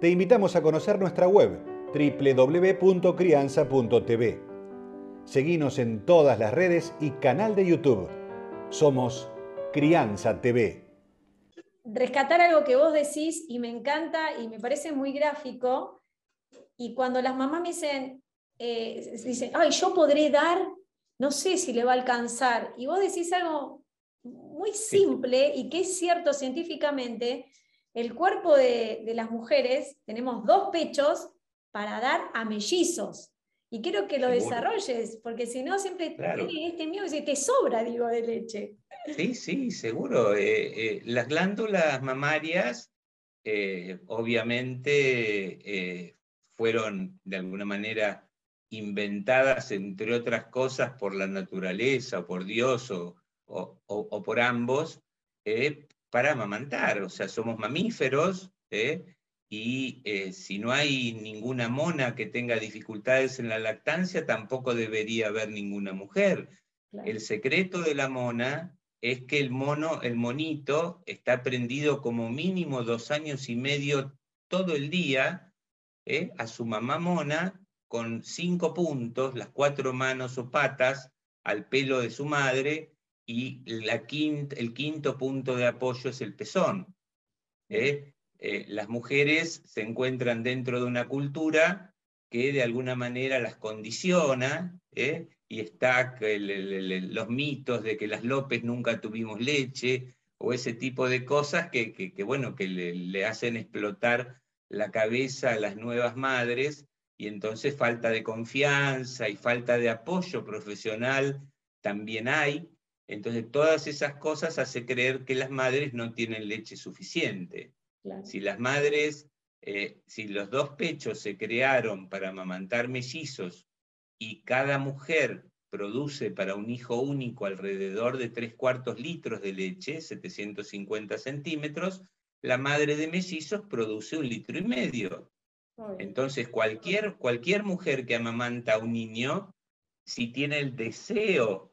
te invitamos a conocer nuestra web www.crianza.tv. Seguimos en todas las redes y canal de YouTube. Somos Crianza TV. Rescatar algo que vos decís y me encanta y me parece muy gráfico. Y cuando las mamás me dicen, eh, dicen, ay, yo podré dar, no sé si le va a alcanzar. Y vos decís algo muy simple y que es cierto científicamente, el cuerpo de, las mujeres, tenemos dos pechos para dar a mellizos. Y quiero que lo desarrolles, porque si no, siempre tiene este miedo y te sobra, digo, de leche. Sí, sí, seguro. Eh, eh, las glándulas mamarias, eh, obviamente, fueron de alguna manera inventadas, entre otras cosas, por la naturaleza, o por Dios, o, o por ambos, para amamantar, o sea, somos mamíferos, ¿eh? y eh, si no hay ninguna mona que tenga dificultades en la lactancia, tampoco debería haber ninguna mujer. El secreto de la mona es que el mono, el monito, está prendido como mínimo dos años y medio todo el día ¿eh? a su mamá mona con cinco puntos, las cuatro manos o patas al pelo de su madre y la el quinto punto de apoyo es el pezón. ¿eh? Eh, las mujeres se encuentran dentro de una cultura que de alguna manera las condiciona, ¿eh? y está los mitos de que las López nunca tuvimos leche, o ese tipo de cosas que, que, bueno, que le, hacen explotar la cabeza a las nuevas madres, y entonces falta de confianza y falta de apoyo profesional también hay, entonces, todas esas cosas hace creer que las madres no tienen leche suficiente. Si las madres, eh, si los dos pechos se crearon para amamantar mellizos y cada mujer produce para un hijo único alrededor de tres cuartos litros de leche, 750 centímetros, la madre de mellizos produce un litro y medio. Entonces, cualquier, cualquier mujer que amamanta a un niño, si tiene el deseo